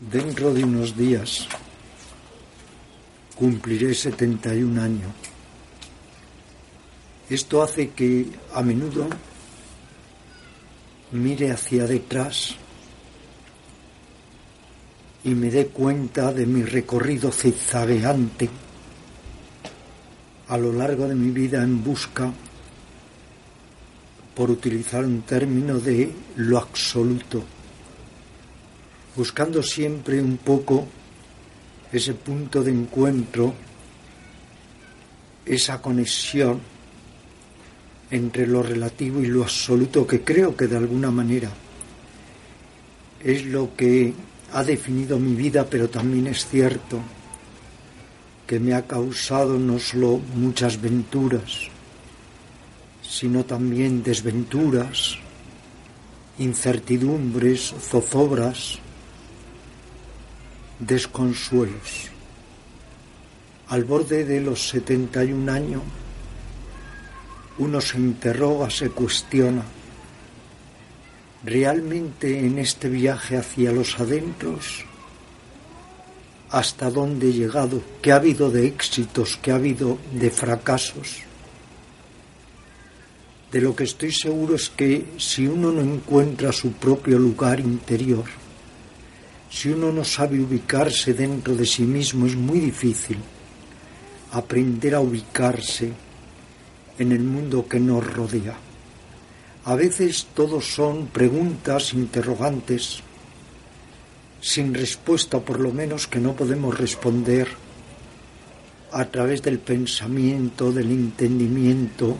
Dentro de unos días cumpliré 71 años. Esto hace que a menudo mire hacia detrás y me dé cuenta de mi recorrido zigzagueante a lo largo de mi vida en busca, por utilizar un término, de lo absoluto, buscando siempre un poco ese punto de encuentro, esa conexión entre lo relativo y lo absoluto que creo que de alguna manera es lo que ha definido mi vida, pero también es cierto que me ha causado no solo muchas venturas, sino también desventuras, incertidumbres, zozobras, desconsuelos. Al borde de los 71 años, uno se interroga, se cuestiona, ¿realmente en este viaje hacia los adentros, hasta dónde he llegado? ¿Qué ha habido de éxitos? ¿Qué ha habido de fracasos? De lo que estoy seguro es que si uno no encuentra su propio lugar interior, si uno no sabe ubicarse dentro de sí mismo, es muy difícil aprender a ubicarse en el mundo que nos rodea. A veces todos son preguntas, interrogantes, sin respuesta por lo menos que no podemos responder a través del pensamiento, del entendimiento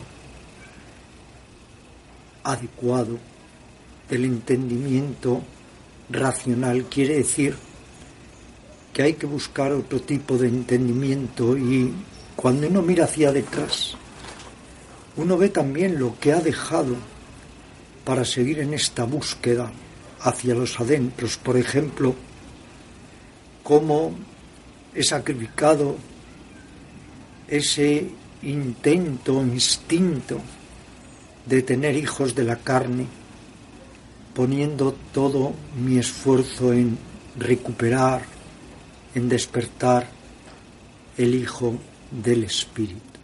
adecuado, del entendimiento racional. Quiere decir que hay que buscar otro tipo de entendimiento y cuando uno mira hacia detrás, uno ve también lo que ha dejado para seguir en esta búsqueda hacia los adentros. Por ejemplo, cómo he sacrificado ese intento, instinto de tener hijos de la carne, poniendo todo mi esfuerzo en recuperar, en despertar el Hijo del Espíritu.